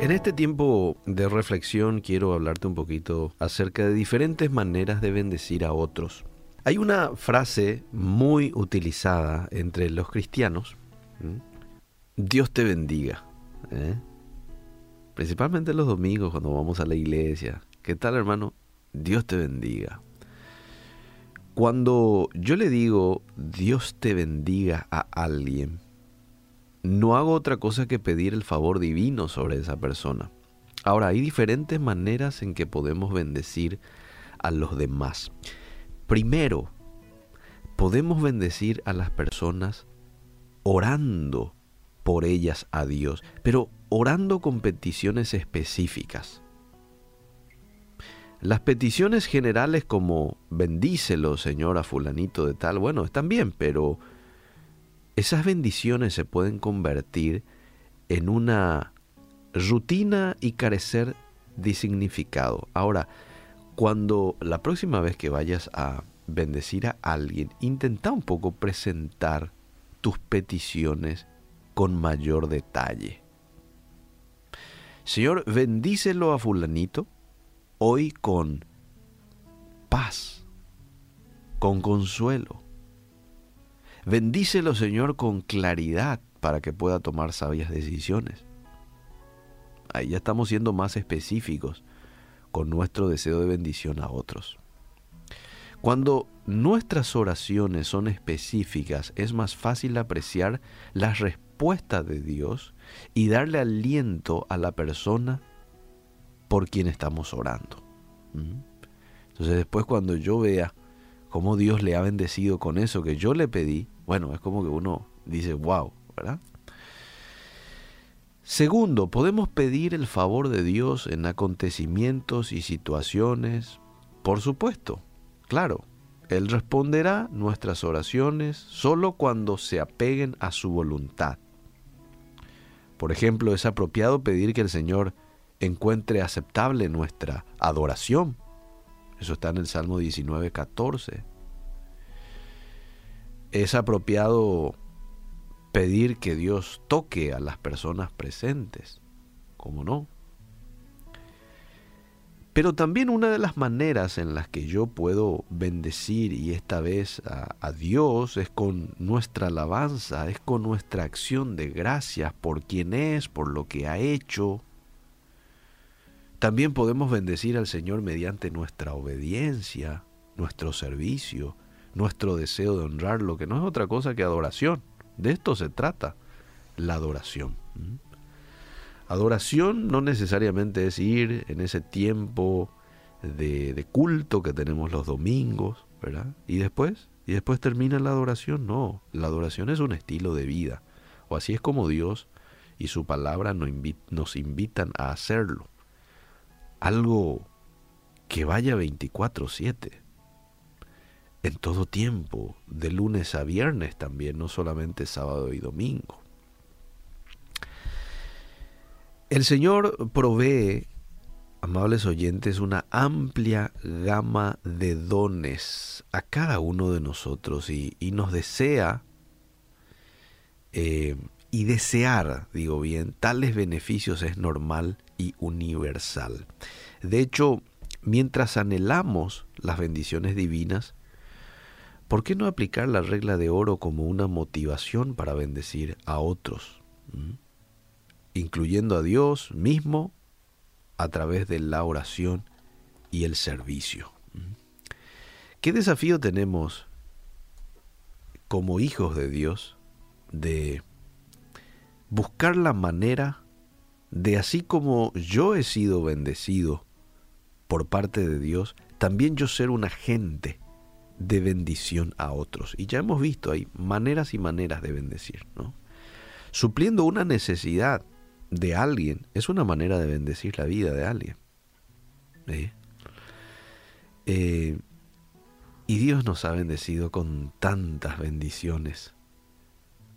En este tiempo de reflexión quiero hablarte un poquito acerca de diferentes maneras de bendecir a otros. Hay una frase muy utilizada entre los cristianos. Dios te bendiga. ¿eh? Principalmente los domingos cuando vamos a la iglesia. ¿Qué tal hermano? Dios te bendiga. Cuando yo le digo Dios te bendiga a alguien, no hago otra cosa que pedir el favor divino sobre esa persona. Ahora, hay diferentes maneras en que podemos bendecir a los demás. Primero, podemos bendecir a las personas orando por ellas a Dios, pero orando con peticiones específicas. Las peticiones generales como bendícelo, Señor, a fulanito de tal, bueno, están bien, pero esas bendiciones se pueden convertir en una rutina y carecer de significado. Ahora, cuando la próxima vez que vayas a bendecir a alguien, intenta un poco presentar tus peticiones con mayor detalle. Señor, bendícelo a fulanito hoy con paz, con consuelo, Bendícelo, Señor, con claridad para que pueda tomar sabias decisiones. Ahí ya estamos siendo más específicos con nuestro deseo de bendición a otros. Cuando nuestras oraciones son específicas, es más fácil apreciar las respuestas de Dios y darle aliento a la persona por quien estamos orando. ¿Mm? Entonces después cuando yo vea cómo Dios le ha bendecido con eso que yo le pedí, bueno, es como que uno dice, wow, ¿verdad? Segundo, podemos pedir el favor de Dios en acontecimientos y situaciones, por supuesto, claro. Él responderá nuestras oraciones solo cuando se apeguen a su voluntad. Por ejemplo, es apropiado pedir que el Señor encuentre aceptable nuestra adoración eso está en el Salmo 19, 14. Es apropiado pedir que Dios toque a las personas presentes. ¿Cómo no? Pero también una de las maneras en las que yo puedo bendecir y esta vez a, a, Dios es con nuestra alabanza, es con nuestra acción de gracias por quien es, por lo que ha hecho, también podemos bendecir al Señor mediante nuestra obediencia, nuestro servicio, nuestro deseo de honrarlo, que no es otra cosa que adoración. De esto se trata, la adoración. Adoración no necesariamente es ir en ese tiempo de, de, culto que tenemos los domingos, ¿verdad? Y después, y después termina la adoración. No, la adoración es un estilo de vida. O así es como Dios y su palabra nos invitan a hacerlo algo que vaya 24/7, en todo tiempo, de lunes a viernes también, no solamente sábado y domingo. El Señor provee, amables oyentes, una amplia gama de dones a cada uno de nosotros y, nos desea eh, y desear, digo bien, tales beneficios es normal y universal. De hecho, mientras anhelamos las bendiciones divinas, ¿por qué no aplicar la regla de oro como una motivación para bendecir a otros? ¿Mm? Incluyendo a Dios mismo a través de la oración y el servicio. ¿Mm? ¿Qué desafío tenemos como hijos de Dios de buscar la manera de así como yo he sido bendecido por parte de Dios, también yo ser un agente de bendición a otros. Y ya hemos visto, hay maneras y maneras de bendecir, ¿no? Supliendo una necesidad de alguien es una manera de bendecir la vida de alguien. Eh, y Dios nos ha bendecido con tantas bendiciones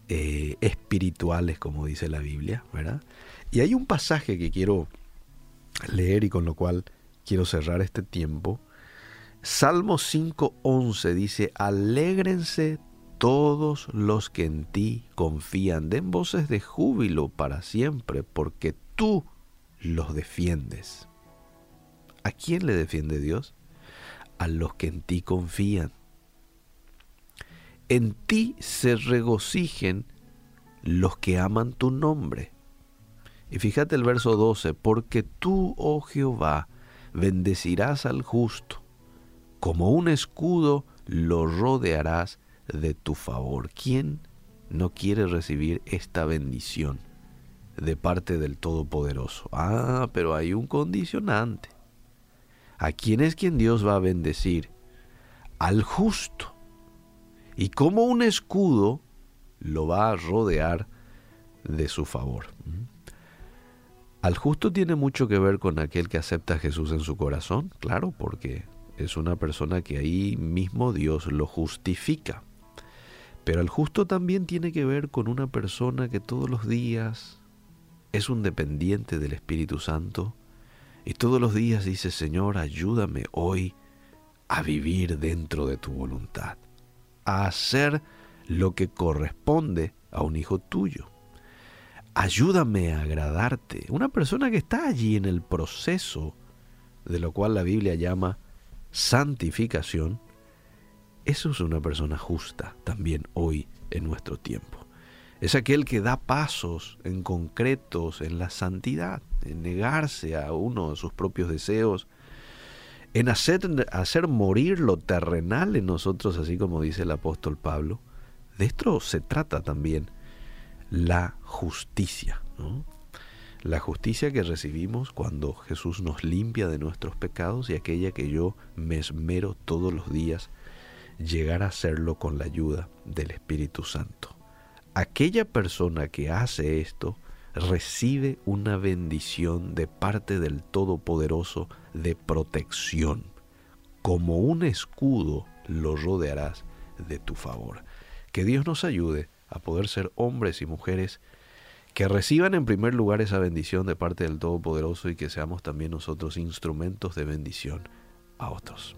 eh, espirituales, como dice la Biblia, ¿verdad? Y hay un pasaje que quiero leer y con lo cual quiero cerrar este tiempo. Salmo 5.11 dice, alégrense todos los que en ti confían, den voces de júbilo para siempre, porque tú, los defiendes. ¿A quién le defiende Dios? A los que en ti confían. En ti se regocijen los que aman tu nombre. Y fíjate el verso 12, porque tú, oh Jehová, bendecirás al justo, como un escudo lo rodearás de tu favor. ¿Quién no quiere recibir esta bendición de parte del Todopoderoso? Ah, pero hay un condicionante. ¿A quién es quien Dios va a bendecir? Al justo. Y como un escudo lo va a rodear de su favor. Al justo tiene mucho que ver con aquel que acepta a Jesús en su corazón, claro, porque es una persona que ahí mismo Dios lo justifica. Pero al justo también tiene que ver con una persona que todos los días es un dependiente del Espíritu Santo y todos los días dice, Señor, ayúdame hoy a vivir dentro de tu voluntad, a hacer lo que corresponde a un hijo tuyo. Ayúdame a agradarte. Una persona que está allí en el proceso de lo cual la Biblia llama santificación, eso es una persona justa también hoy en nuestro tiempo. Es aquel que da pasos en concretos en la santidad, en negarse a uno de sus propios deseos, en hacer, hacer morir lo terrenal en nosotros, así como dice el apóstol Pablo. De esto se trata también la justicia. La justicia que recibimos cuando Jesús nos limpia de nuestros pecados y aquella que yo me esmero todos los días llegar a hacerlo con la ayuda del Espíritu Santo. Aquella persona que hace esto recibe una bendición de parte del Todopoderoso de protección. Como un escudo lo rodearás de tu favor. Que Dios nos ayude a poder ser hombres y mujeres que reciban en primer lugar esa bendición de parte del Todopoderoso y que seamos también nosotros instrumentos de bendición a otros.